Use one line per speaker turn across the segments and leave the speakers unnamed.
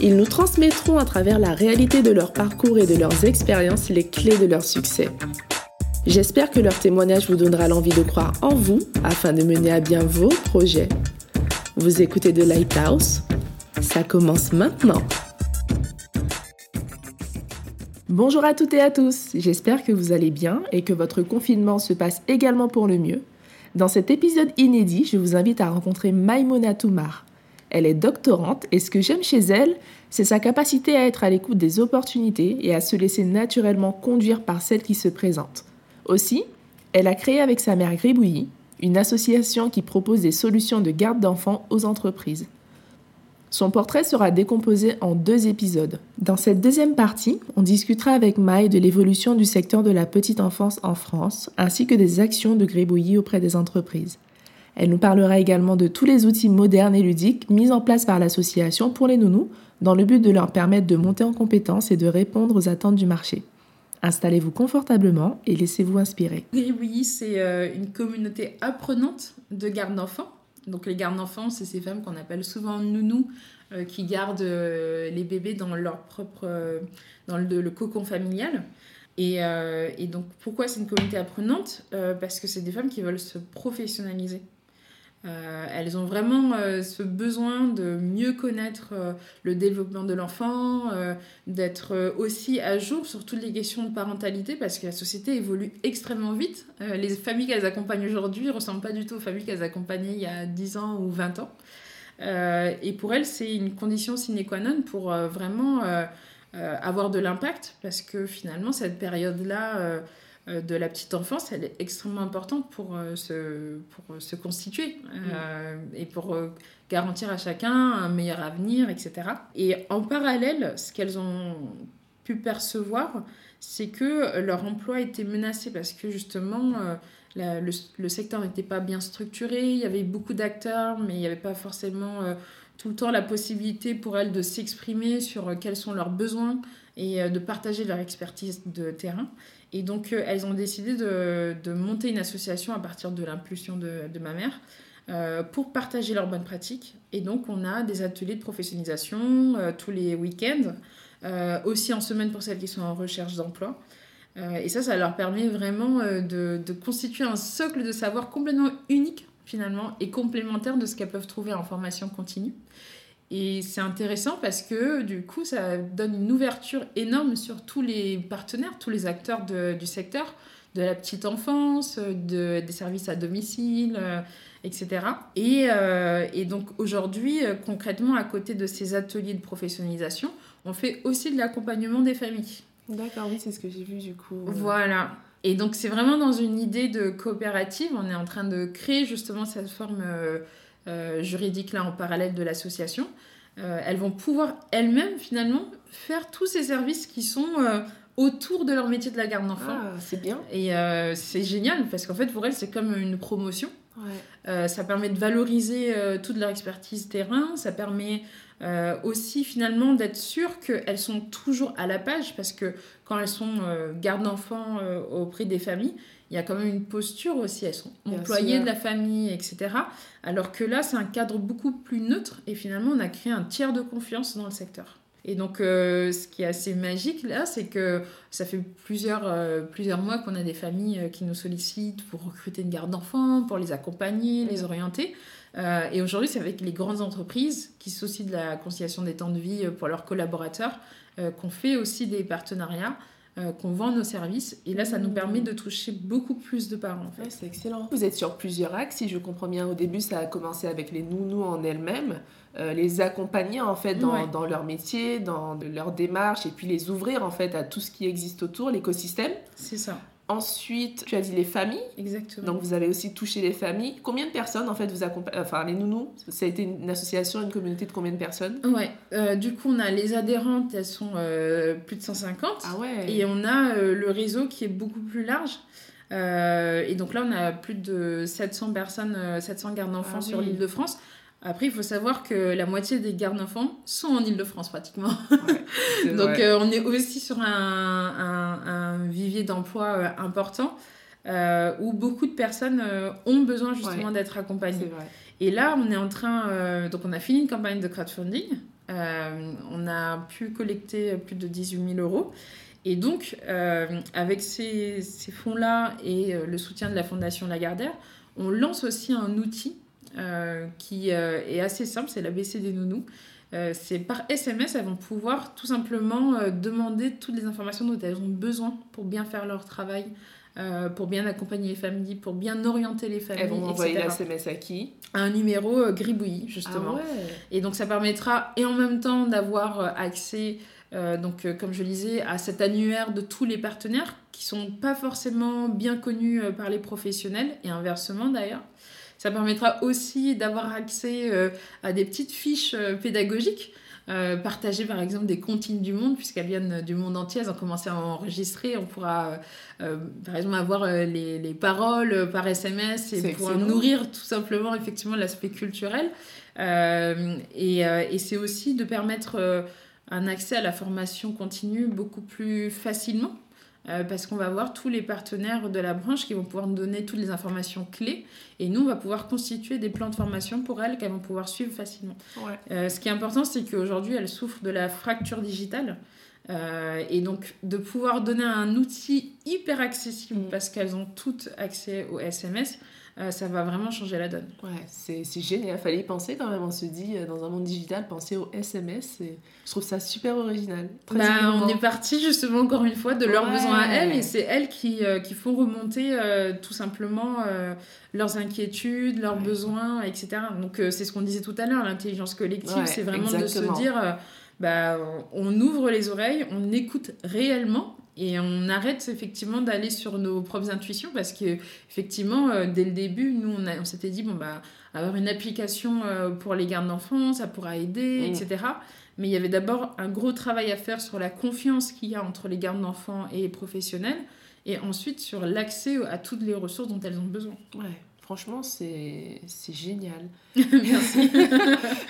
ils nous transmettront à travers la réalité de leur parcours et de leurs expériences les clés de leur succès. J'espère que leur témoignage vous donnera l'envie de croire en vous afin de mener à bien vos projets. Vous écoutez The Lighthouse Ça commence maintenant. Bonjour à toutes et à tous, j'espère que vous allez bien et que votre confinement se passe également pour le mieux. Dans cet épisode inédit, je vous invite à rencontrer Maimona Toumar. Elle est doctorante et ce que j'aime chez elle, c'est sa capacité à être à l'écoute des opportunités et à se laisser naturellement conduire par celles qui se présentent. Aussi, elle a créé avec sa mère Gribouilly une association qui propose des solutions de garde d'enfants aux entreprises. Son portrait sera décomposé en deux épisodes. Dans cette deuxième partie, on discutera avec Maï de l'évolution du secteur de la petite enfance en France, ainsi que des actions de Gribouilly auprès des entreprises. Elle nous parlera également de tous les outils modernes et ludiques mis en place par l'association pour les nounous, dans le but de leur permettre de monter en compétences et de répondre aux attentes du marché. Installez-vous confortablement et laissez-vous inspirer.
Oui, c'est euh, une communauté apprenante de garde d'enfants. Donc les gardes d'enfants, c'est ces femmes qu'on appelle souvent nounous, euh, qui gardent euh, les bébés dans leur propre, dans le, cocon familial. Et donc pourquoi c'est une communauté apprenante? Parce que c'est des femmes qui veulent se professionnaliser. Euh, elles ont vraiment euh, ce besoin de mieux connaître euh, le développement de l'enfant, d'être aussi à jour sur toutes les questions de parentalité parce que la société évolue extrêmement vite. les familles qu'elles accompagnent aujourd'hui ne ressemblent pas du tout aux familles qu'elles accompagnaient il y a 10 ans ou 20 ans. et pour elles, c'est une condition sine qua non pour vraiment avoir de l'impact parce que finalement, cette période-là de la petite enfance, elle est extrêmement importante pour, euh, se, pour euh, se constituer et pour garantir à chacun un meilleur avenir, etc. Et en parallèle, ce qu'elles ont pu percevoir, c'est que leur emploi était menacé parce que justement, le, le, secteur n'était pas bien structuré, il y avait beaucoup d'acteurs, mais il n'y avait pas forcément tout le temps la possibilité pour elles de s'exprimer sur quels sont leurs besoins et de partager leur expertise de terrain. Et donc, euh, elles ont décidé de, de, monter une association à partir de l'impulsion de, de, ma mère euh, pour partager leurs bonnes pratiques. Et donc, on a des ateliers de professionnalisation euh, tous les week-ends, aussi en semaine pour celles qui sont en recherche d'emploi. et ça, ça leur permet vraiment de, de, constituer un socle de savoir complètement unique, finalement, et complémentaire de ce qu'elles peuvent trouver en formation continue. Et c'est intéressant parce que du coup, ça donne une ouverture énorme sur tous les partenaires, tous les acteurs du secteur, de la petite enfance, de, des services à domicile, euh, etc. Et, euh, et donc aujourd'hui, euh, concrètement, à côté de ces ateliers de professionnalisation, on fait aussi de l'accompagnement des familles.
D'accord, oui, c'est ce que j'ai vu du coup.
Voilà. Et donc c'est vraiment dans une idée de coopérative, on est en train de créer justement cette forme euh, juridiques là en parallèle de l'association, euh, elles vont pouvoir elles-mêmes finalement faire tous ces services qui sont euh, autour de leur métier de la garde d'enfants.
Ah, c'est bien.
Et c'est génial parce qu'en fait pour elles c'est comme une promotion. ça permet de valoriser toute leur expertise terrain, ça permet aussi finalement d'être sûr qu'elles sont toujours à la page parce que quand elles sont garde d'enfants auprès des familles, il y a quand même une posture aussi, elles sont employées de la famille, etc. Alors que là, c'est un cadre beaucoup plus neutre et finalement, on a créé un tiers de confiance dans le secteur. Et donc, euh, ce qui est assez magique là, c'est que ça fait plusieurs, euh, plusieurs mois qu'on a des familles euh, qui nous sollicitent pour recruter une garde d'enfants, pour les accompagner, les orienter. et aujourd'hui, c'est avec les grandes entreprises qui soucient de la conciliation des temps de vie pour leurs collaborateurs qu'on fait aussi des partenariats euh, qu'on vend nos services. Et là, ça nous permet de toucher beaucoup plus de parents. En
fait. c'est excellent. Vous êtes sur plusieurs axes, si je comprends bien. Au début, ça a commencé avec les nounous en elles-mêmes. Euh, les accompagner en fait dans, dans, leur métier, dans leur démarche et puis les ouvrir en fait à tout ce qui existe autour, l'écosystème.
C'est ça.
Ensuite, tu as dit les familles.
Exactement.
Donc, vous avez aussi touché les familles. Combien de personnes, en fait, vous accompagnez Enfin, les nounous, ça a été une association, une communauté de combien de personnes?
Ouais. Euh, du coup, on a les adhérentes, elles sont euh, plus de 150.
Ah ouais
Et on a euh, le réseau qui est beaucoup plus large. Euh, et donc là, on a plus de 700 personnes, euh, 700 gardes d'enfants
Ah
sur
oui.
l'île de France. Après, il faut savoir que la moitié des gardes d'enfants sont en île de France pratiquement.
Ouais,
Donc euh, on est aussi sur un, un- un vivier d'emploi euh, important euh, où beaucoup de personnes ont besoin justement d'être accompagnées. Et là, on est en train, donc on a fini une campagne de crowdfunding, on a pu collecter plus de 18 000 euros. Et donc, avec ces, ces fonds-là et le soutien de la Fondation Lagardère, on lance aussi un outil qui euh, est assez simple, c'est l'ABC des nounous. Euh, c'est par SMS, elles vont pouvoir tout simplement euh, demander toutes les informations dont elles ont besoin pour bien faire leur travail, euh, pour bien accompagner les familles, pour bien orienter les familles,
Elles vont envoyer
etc.
la SMS à qui?
À un numéro euh, gribouillis, justement.
Ah ouais
Et donc ça permettra, et en même temps, d'avoir euh, accès, euh, donc, euh, comme je le disais, à cet annuaire de tous les partenaires qui sont pas forcément bien connus euh, par les professionnels, et inversement d'ailleurs. Ça permettra aussi d'avoir accès euh, à des petites fiches euh, pédagogiques. euh, partager par exemple des comptines du monde puisqu'elles viennent du monde entier, elles ont commencé à enregistrer, on pourra euh, euh, par exemple avoir euh, les, les paroles euh, par SMS et
excellent.
nourrir tout simplement effectivement l'aspect culturel. Euh, et euh, et c'est aussi de permettre euh, un accès à la formation continue beaucoup plus facilement. Euh, parce qu'on va avoir tous les partenaires de la branche qui vont pouvoir nous donner toutes les informations clés et nous on va pouvoir constituer des plans de formation pour elles qu'elles vont pouvoir suivre facilement.
Ouais.
Euh, ce qui est important, c'est qu'aujourd'hui, elles souffrent de la fracture digitale. Euh, et donc, de pouvoir donner un outil hyper accessible
Mm.
parce qu'elles ont toutes accès au SMS, euh, ça va vraiment changer la donne.
Ouais, c'est génial. Il fallait y penser quand même. On se dit, euh, dans un monde digital, penser au SMS. et Je trouve ça super original. Très
Bah, on est parti justement encore une fois de leurs
Ouais.
besoins à elles et c'est elles qui, euh, qui font remonter euh, tout simplement leurs inquiétudes, leurs
Ouais.
besoins, etc. Donc c'est ce qu'on disait tout à l'heure, l'intelligence collective,
Ouais,
c'est vraiment
exactement.
de se dire, bah, on ouvre les oreilles, on écoute réellement et on arrête effectivement d'aller sur nos propres intuitions parce que effectivement euh, dès le début nous on, a- on s'était dit bon bah avoir une application euh, pour les gardes d'enfants ça pourra aider
Mm.
etc mais il y avait d'abord un gros travail à faire sur la confiance qu'il y a entre les gardes d'enfants et les professionnels et ensuite sur l'accès à toutes les ressources dont elles ont besoin.
Ouais, franchement, c'est génial.
merci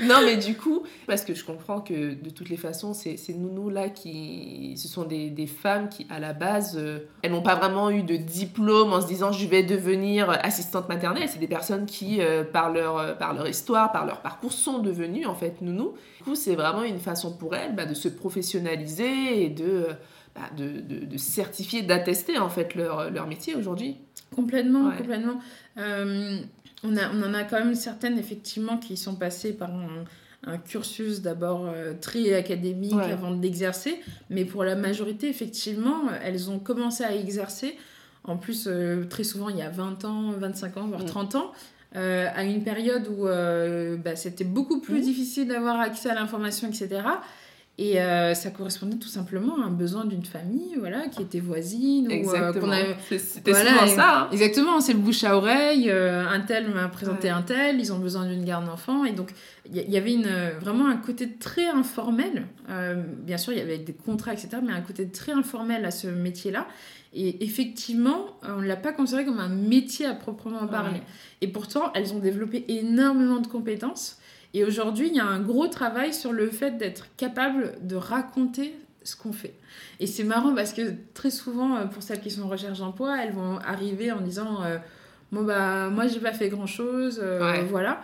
non, mais du coup, parce que je comprends que de toutes les façons, ces, ces nounous-là, qui, ce sont des, des femmes qui, à la base, euh, elles n'ont pas vraiment eu de diplôme en se disant je vais devenir assistante maternelle. C'est des personnes qui, euh, par, leur, euh, par leur histoire, par leur parcours, sont devenues en fait nounous. Du coup, c'est vraiment une façon pour elles bah, de se professionnaliser et de, bah, de, de, de certifier, d'attester en fait leur, leur métier aujourd'hui.
Complètement,
Ouais.
complètement. Euh, on, a, on en a quand même certaines, effectivement, qui sont passées par un, un cursus d'abord euh, très académique
Ouais.
avant d'exercer, mais pour la majorité, effectivement, elles ont commencé à exercer, en plus, euh, très souvent, il y a 20 ans, 25 ans, voire
Mm.
30 ans, euh, à une période où bah, c'était beaucoup plus
Mm.
difficile d'avoir accès à l'information, etc. Et euh, ça correspondait tout simplement à un besoin d'une famille voilà, qui était voisine. ou, euh,
Exactement.
avait-
C'était
voilà,
ça. hein.
Exactement, c'est le bouche à oreille. euh, un tel m'a présenté
Ouais.
un tel, ils ont besoin d'une garde d'enfant. Et donc, il y, avait une, vraiment un côté très informel. Euh, bien sûr, il y avait des contrats, etc., mais un côté très informel à ce métier-là. Et effectivement, on ne l'a pas considéré comme un métier à proprement parler.
Ouais.
Et pourtant, elles ont développé énormément de compétences. Et aujourd'hui, il y a un gros travail sur le fait d'être capable de raconter ce qu'on fait. Et c'est marrant parce que très souvent, euh, pour celles qui sont en recherche d'emploi, elles vont arriver en disant euh, Bon, bah, moi, j'ai pas fait grand chose,
Ouais.
voilà.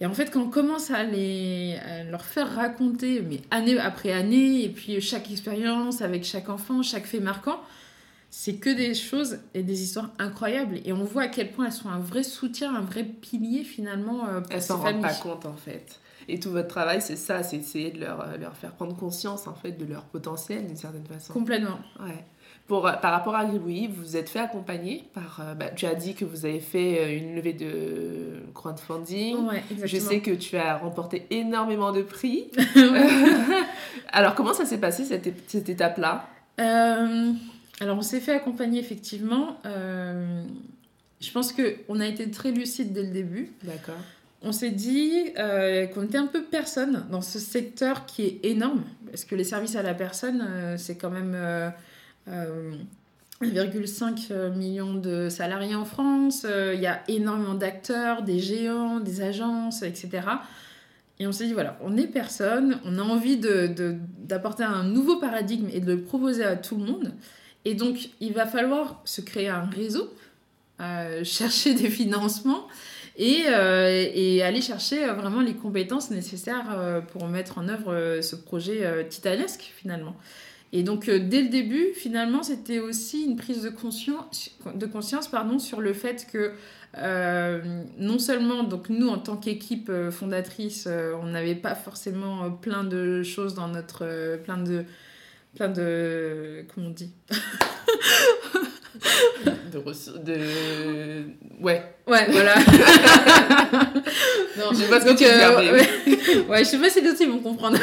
Et en fait, quand on commence à, les, à leur faire raconter, mais année après année, et puis chaque expérience avec chaque enfant, chaque fait marquant, c'est que des choses et des histoires incroyables. Et on voit à quel point elles sont un vrai soutien, un vrai pilier finalement euh, pour
Elles
ces
s'en rendent
familles.
pas compte en fait. Et tout votre travail, c'est ça, c'est essayer de leur, leur faire prendre conscience en fait de leur potentiel d'une certaine façon.
Complètement.
Ouais. Pour, euh, par rapport à Gribouillis, vous vous êtes fait accompagner par. euh, bah, tu as dit que vous avez fait une levée de crowdfunding.
Ouais, exactement.
Je sais que tu as remporté énormément de prix. Alors, comment ça s'est passé cette, cette étape-là?
Euh, Alors, on s'est fait accompagner effectivement. Euh, je pense qu'on a été très lucide dès le début.
D'accord.
On s'est dit euh, qu'on était un peu personne dans ce secteur qui est énorme, parce que les services à la personne, euh, c'est quand même 1,5 million de salariés en France, il y a énormément d'acteurs, des géants, des agences, etc. Et on s'est dit, voilà, on est personne, on a envie d'apporter de, un nouveau paradigme et de le proposer à tout le monde. Et donc, il va falloir se créer un réseau, euh, chercher des financements et, euh, et, aller chercher euh, vraiment les compétences nécessaires pour mettre en œuvre ce projet titanesque finalement. Et donc, dès le début, finalement, c'était aussi une prise de conscience, de conscience pardon, sur le fait que non seulement, donc nous, en tant qu'équipe fondatrice, on n'avait pas forcément plein de choses dans notre. plein de plein de. Comment on dit
de, de. Ouais.
Ouais, voilà.
non, je sais pas ce que tu
dire. Ouais. je sais pas si d'autres vont comprendre.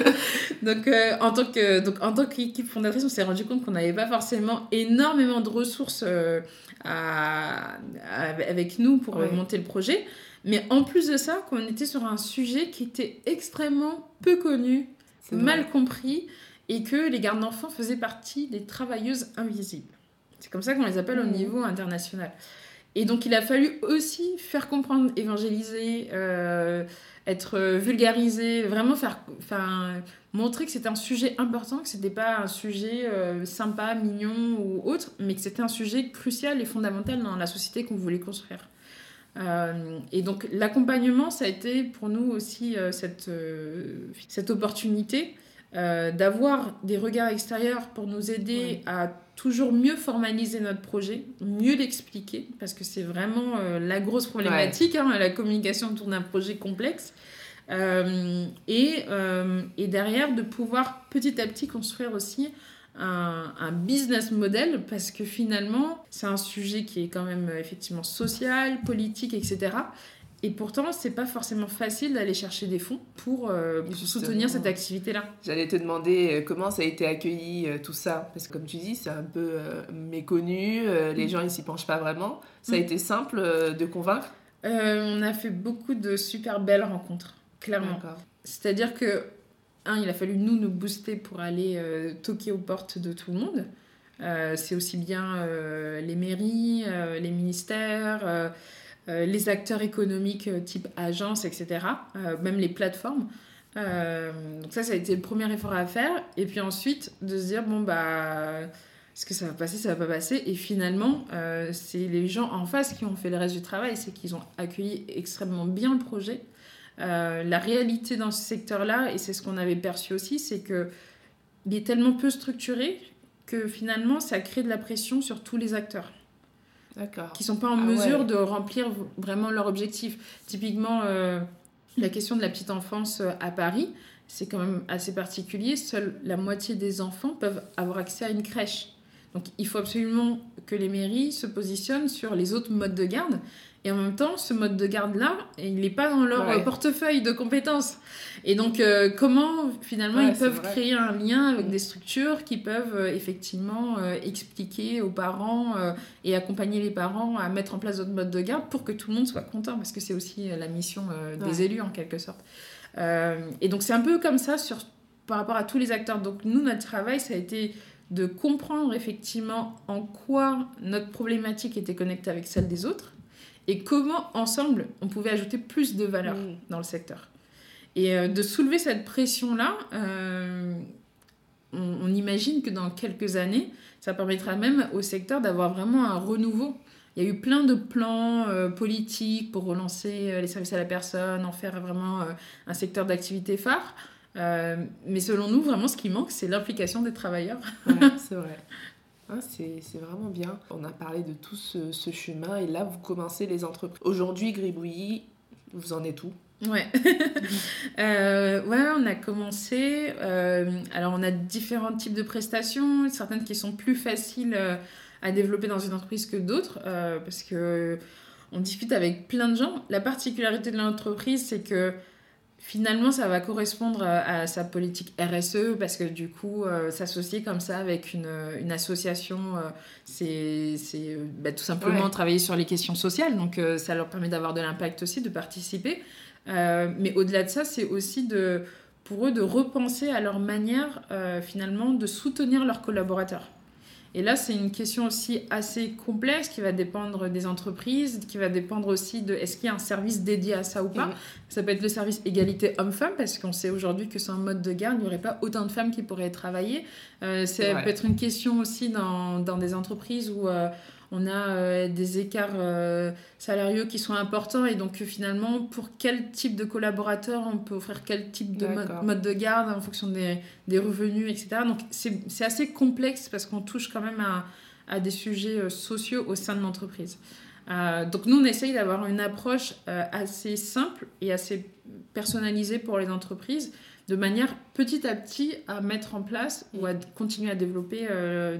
donc, euh, en tant que donc en tant qu'équipe fondatrice, on s'est rendu compte qu'on n'avait pas forcément énormément de ressources euh, à, avec nous pour monter le projet. Mais en plus de ça, qu'on était sur un sujet qui était extrêmement peu connu, mal compris et que les gardes d'enfants faisaient partie des travailleuses invisibles. C'est comme ça qu'on les appelle au mmh. niveau international. Et donc il a fallu aussi faire comprendre, évangéliser, euh, être vulgarisé, vraiment faire, enfin, montrer que c'était un sujet important, que c'était pas un sujet euh, sympa, mignon ou autre, mais que c'était un sujet crucial et fondamental dans la société qu'on voulait construire. Euh, et donc l'accompagnement, ça a été pour nous aussi cette, cette opportunité euh, d'avoir des regards extérieurs pour nous aider à toujours mieux formaliser notre projet, mieux l'expliquer, parce que c'est vraiment euh, la grosse problématique, hein, la communication autour d'un projet complexe. Euh, et, et, derrière, de pouvoir petit à petit construire aussi un, un, business model, parce que finalement, c'est un sujet qui est quand même effectivement social, politique, etc. Et pourtant, c'est pas forcément facile d'aller chercher des fonds pour, euh, soutenir cette activité-là.
J'allais te demander euh, comment ça a été accueilli euh, tout ça, parce que comme tu dis, c'est un peu méconnu, les mm. gens ils s'y penchent pas vraiment. Ça a mm. été simple de convaincre?
On a fait beaucoup de super belles rencontres, clairement. C'est-à-dire que, un, il a fallu nous nous booster pour aller toquer aux portes de tout le monde. c'est aussi bien les mairies, les ministères les acteurs économiques euh, type agence, etc., euh, même les plateformes. donc ça, ça a été le premier effort à faire. Et puis ensuite, de se dire, bon, bah, est-ce que ça va passer, ça va pas passer Et finalement, c'est les gens en face qui ont fait le reste du travail, c'est qu'ils ont accueilli extrêmement bien le projet. la réalité dans ce secteur-là, et c'est ce qu'on avait perçu aussi, c'est que il est tellement peu structuré que finalement, ça crée de la pression sur tous les acteurs qui sont pas en ah mesure de remplir vraiment leur objectif. Typiquement, euh, la question de la petite enfance euh, à Paris, c'est quand même assez particulier. Seule la moitié des enfants peuvent avoir accès à une crèche. Donc il faut absolument que les mairies se positionnent sur les autres modes de garde. Et en même temps, ce mode de garde-là, il n'est pas dans leur portefeuille de compétences. Et donc, euh, comment finalement ils peuvent créer un lien avec des structures qui peuvent euh, effectivement euh, expliquer aux parents et accompagner les parents à mettre en place d'autres modes de garde pour que tout le monde soit content, parce que c'est aussi la mission des élus en quelque sorte. et donc, c'est un peu comme ça sur, par rapport à tous les acteurs. Donc, nous, notre travail, ça a été de comprendre effectivement en quoi notre problématique était connectée avec celle des autres et comment ensemble on pouvait ajouter plus de valeur dans le secteur. Et euh, de soulever cette pression-là, euh, on, imagine que dans quelques années, ça permettra même au secteur d'avoir vraiment un renouveau. Il y a eu plein de plans euh, politiques pour relancer les services à la personne, en faire vraiment un secteur d'activité phare. mais selon nous, vraiment, ce qui manque, c'est l'implication des travailleurs.
c'est vrai. Ah, c'est vraiment bien. On a parlé de tout ce, chemin et là, vous commencez les entreprises. Aujourd'hui, Gribouillis, vous en êtes où?
Ouais. Euh, ouais, on a commencé. Euh, alors, on a différents types de prestations, certaines qui sont plus faciles euh, à développer dans une entreprise que d'autres, parce que on discute avec plein de gens. La particularité de l'entreprise, c'est que finalement, ça va correspondre à, sa politique RSE parce que du coup, euh, s'associer comme ça avec une, une association, euh, c'est bah, tout simplement travailler sur les questions sociales. Donc, ça leur permet d'avoir de l'impact aussi, de participer. mais au-delà de ça, c'est aussi de, pour eux de repenser à leur manière, finalement, de soutenir leurs collaborateurs. Et là, c'est une question aussi assez complexe qui va dépendre des entreprises, qui va dépendre aussi de est-ce qu'il y a un service dédié à ça ou pas. Ça peut être le service égalité homme-femme, parce qu'on sait aujourd'hui que sans mode de garde, il n'y aurait pas autant de femmes qui pourraient travailler. Euh, ça peut être une question aussi dans, dans des entreprises où... Euh, on a euh, des écarts euh, salariaux qui sont importants et donc finalement pour quel type de collaborateur on peut offrir quel type de mode, de garde en fonction des, revenus, etc. Donc c'est assez complexe parce qu'on touche quand même à, des sujets euh, sociaux au sein de l'entreprise. donc nous on essaye d'avoir une approche assez simple et assez personnalisée pour les entreprises de manière petit à petit à mettre en place ou à continuer à développer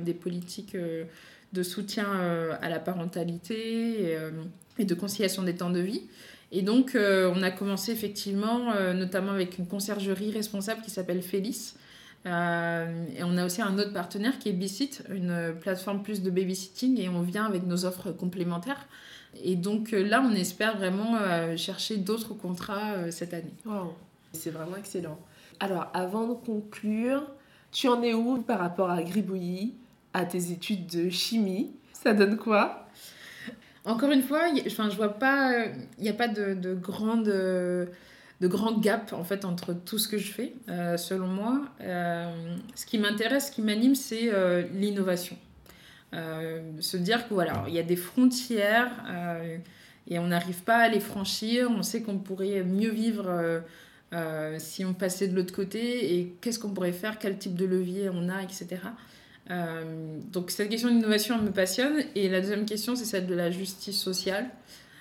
des politiques de soutien euh, à la parentalité et, euh, et, de conciliation des temps de vie. Et donc, euh, on a commencé effectivement, notamment avec une conciergerie responsable qui s'appelle Félix. et on a aussi un autre partenaire qui est Bicit, une plateforme plus de babysitting, et on vient avec nos offres complémentaires. Et donc là, on espère vraiment chercher d'autres contrats cette année.
Wow. C'est vraiment excellent. Alors, avant de conclure, tu en es où par rapport à Gribouillis? À tes études de chimie. Ça donne quoi?
Encore une fois, enfin, je vois pas, il n'y a pas de, de grande de grand gap en fait entre tout ce que je fais euh, selon moi. Euh, ce qui m'intéresse ce qui m'anime c'est euh, l'innovation. Se dire que voilà il y a des frontières et on n'arrive pas à les franchir. On sait qu'on pourrait mieux vivre si on passait de l'autre côté. Et qu'est-ce qu'on pourrait faire? Quel type de levier on a etc euh, donc cette question d'innovation me passionne. Et la deuxième question, c'est celle de la justice sociale.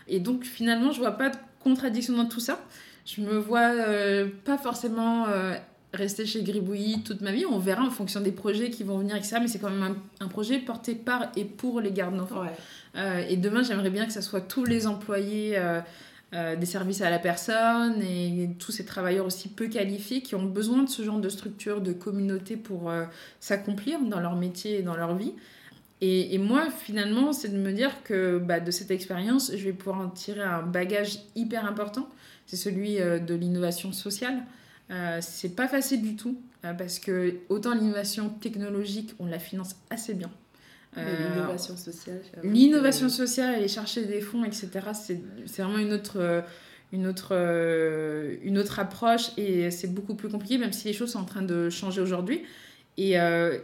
Et donc finalement, je vois pas de contradiction dans tout ça. Je me vois euh, pas forcément euh, rester chez Gribouillis toute ma vie. On verra en fonction des projets qui vont venir, etc. Mais c'est quand même un, projet porté par et pour les gardes d'enfants. et demain, j'aimerais bien que ce soit tous les employés euh, des services à la personne et tous ces travailleurs aussi peu qualifiés qui ont besoin de ce genre de structure, de communauté pour euh, s'accomplir dans leur métier et dans leur vie. Et, moi, finalement, c'est de me dire que bah, de cette expérience, je vais pouvoir en tirer un bagage hyper important. C'est celui euh, de l'innovation sociale. c'est pas facile du tout parce que autant l'innovation technologique, on la finance assez bien.
Euh, l'innovation sociale.
L'innovation sociale, aller chercher des fonds, etc., c'est vraiment une autre, euh, une, autre, euh, une autre approche et c'est beaucoup plus compliqué, même si les choses sont en train de changer aujourd'hui. Et,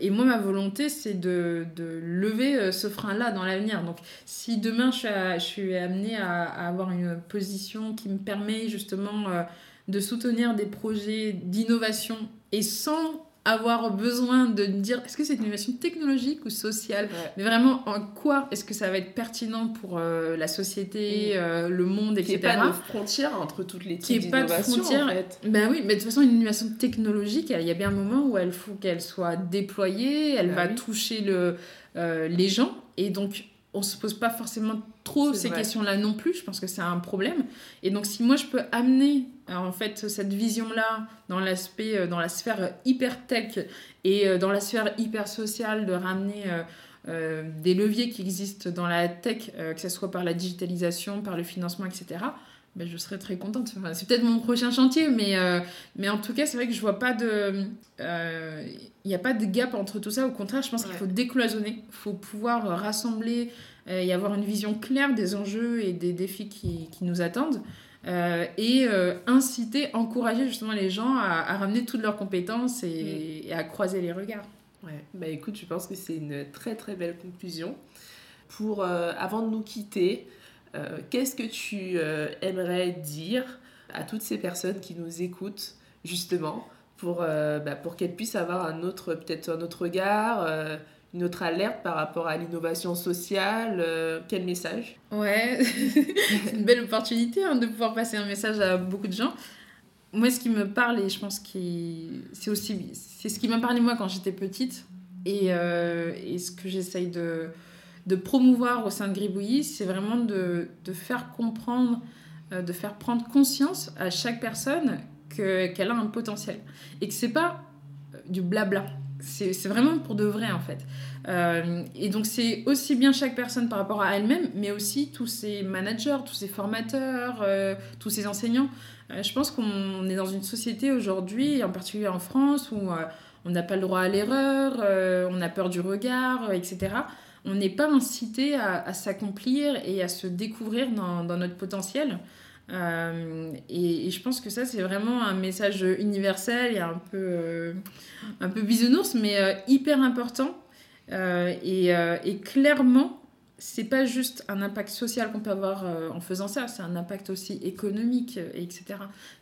et, moi, ma volonté, c'est de, de, lever ce frein-là dans l'avenir. Donc, si demain, je suis, je suis amenée à, à, avoir une position qui me permet justement de soutenir des projets d'innovation et sans avoir besoin de dire est-ce que c'est une innovation technologique ou sociale? Mais vraiment en quoi est-ce que ça va être pertinent pour euh, la société euh, le monde etc
ait pas de frontière entre toutes les types d'innovations en fait.
ben oui mais de toute façon une innovation technologique il y a bien un moment où elle faut qu'elle soit déployée elle ben va toucher le, euh, les gens. Et donc on se pose pas forcément trop ces questions-là non plus. Je pense que c'est un problème. Et donc, si moi je peux amener en fait cette vision-là dans l'aspect, euh, dans la sphère hyper tech et euh, dans la sphère hyper sociale, de ramener des leviers qui existent dans la tech, que ce soit par la digitalisation, par le financement, etc. Ben, je serais très contente. c'est peut-être mon prochain chantier, mais, mais en tout cas, c'est vrai que je vois pas de. Il n'y a pas de gap entre tout ça. Au contraire, je pense qu'il faut décloisonner. Il faut pouvoir rassembler euh, et avoir une vision claire des enjeux et des défis qui, qui nous attendent. Euh, et euh, inciter, encourager justement les gens à, ramener toutes leurs compétences et, mm. à croiser les regards.
Ouais, bah écoute, je pense que c'est une très très belle conclusion. Pour, avant de nous quitter, qu'est-ce que tu aimerais dire à toutes ces personnes qui nous écoutent, justement, pour, bah, pour qu'elles puissent avoir un autre, peut-être un autre regard, une autre alerte par rapport à l'innovation sociale euh, Quel message
Ouais, c'est une belle opportunité hein, de pouvoir passer un message à beaucoup de gens. Moi, ce qui me parle, et je pense que c'est aussi c'est ce qui m'a parlé moi quand j'étais petite, et, euh, et ce que j'essaye de, de promouvoir au sein de Gribouillis, c'est vraiment de, de faire comprendre, euh, de faire prendre conscience à chaque personne qu'elle a un potentiel. Et que c'est pas du blabla. C'est vraiment pour de vrai en fait. Euh, et donc c'est aussi bien chaque personne par rapport à elle-même, mais aussi tous ses managers, tous ses formateurs, euh, tous ses enseignants. Euh, je pense qu'on est dans une société aujourd'hui, en particulier en France, où on n'a pas le droit à l'erreur, on a peur du regard, etc. On n'est pas incité à, s'accomplir et à se découvrir dans, dans notre potentiel. Euh, et, je pense que ça, c'est vraiment un message universel et un peu, euh, un peu bisounours, mais euh, hyper important. Et, et, clairement, c'est pas juste un impact social qu'on peut avoir en faisant ça, c'est un impact aussi économique, etc.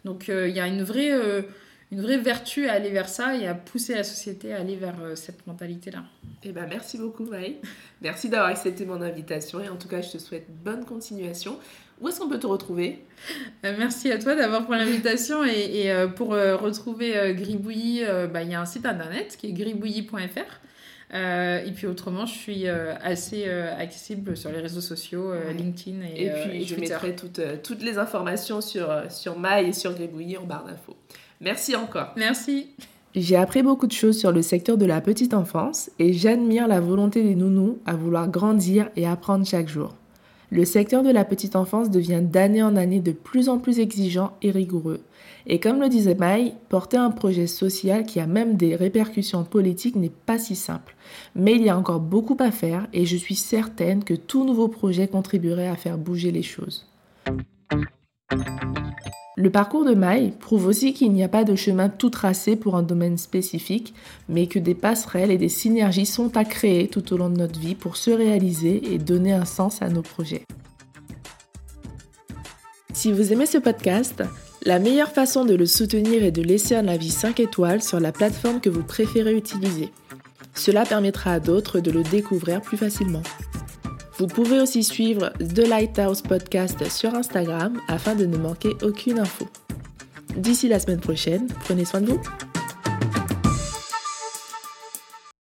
Donc il y a une vraie, une vraie vertu à aller vers ça et à pousser la société à aller vers cette mentalité-là.
Eh ben, merci beaucoup, Maï. Merci d'avoir accepté mon invitation et en tout cas, je te souhaite bonne continuation. Où est-ce qu'on peut te retrouver?
Euh, Merci à toi d'avoir pris l'invitation. Et, euh, pour euh, retrouver Gribouillis, bah, il y a un site internet qui est gribouillis.fr. et puis autrement, je suis assez accessible sur les réseaux sociaux, LinkedIn et,
et puis je mettrai toutes, toutes les informations sur, sur Maï et sur Gribouillis en barre d'infos. Merci encore.
Merci.
J'ai appris beaucoup de choses sur le secteur de la petite enfance et j'admire la volonté des nounous à vouloir grandir et apprendre chaque jour. Le secteur de la petite enfance devient d'année en année de plus en plus exigeant et rigoureux. Et comme le disait Maï, porter un projet social qui a même des répercussions politiques n'est pas si simple. Mais il y a encore beaucoup à faire et je suis certaine que tout nouveau projet contribuerait à faire bouger les choses. Le parcours de Maï prouve aussi qu'il n'y a pas de chemin tout tracé pour un domaine spécifique, mais que des passerelles et des synergies sont à créer tout au long de notre vie pour se réaliser et donner un sens à nos projets. Si vous aimez ce podcast, la meilleure façon de le soutenir est de laisser un avis 5 étoiles sur la plateforme que vous préférez utiliser. Cela permettra à d'autres de le découvrir plus facilement. Vous pouvez aussi suivre The Lighthouse Podcast sur Instagram afin de ne manquer aucune info. D'ici la semaine prochaine, prenez soin de vous.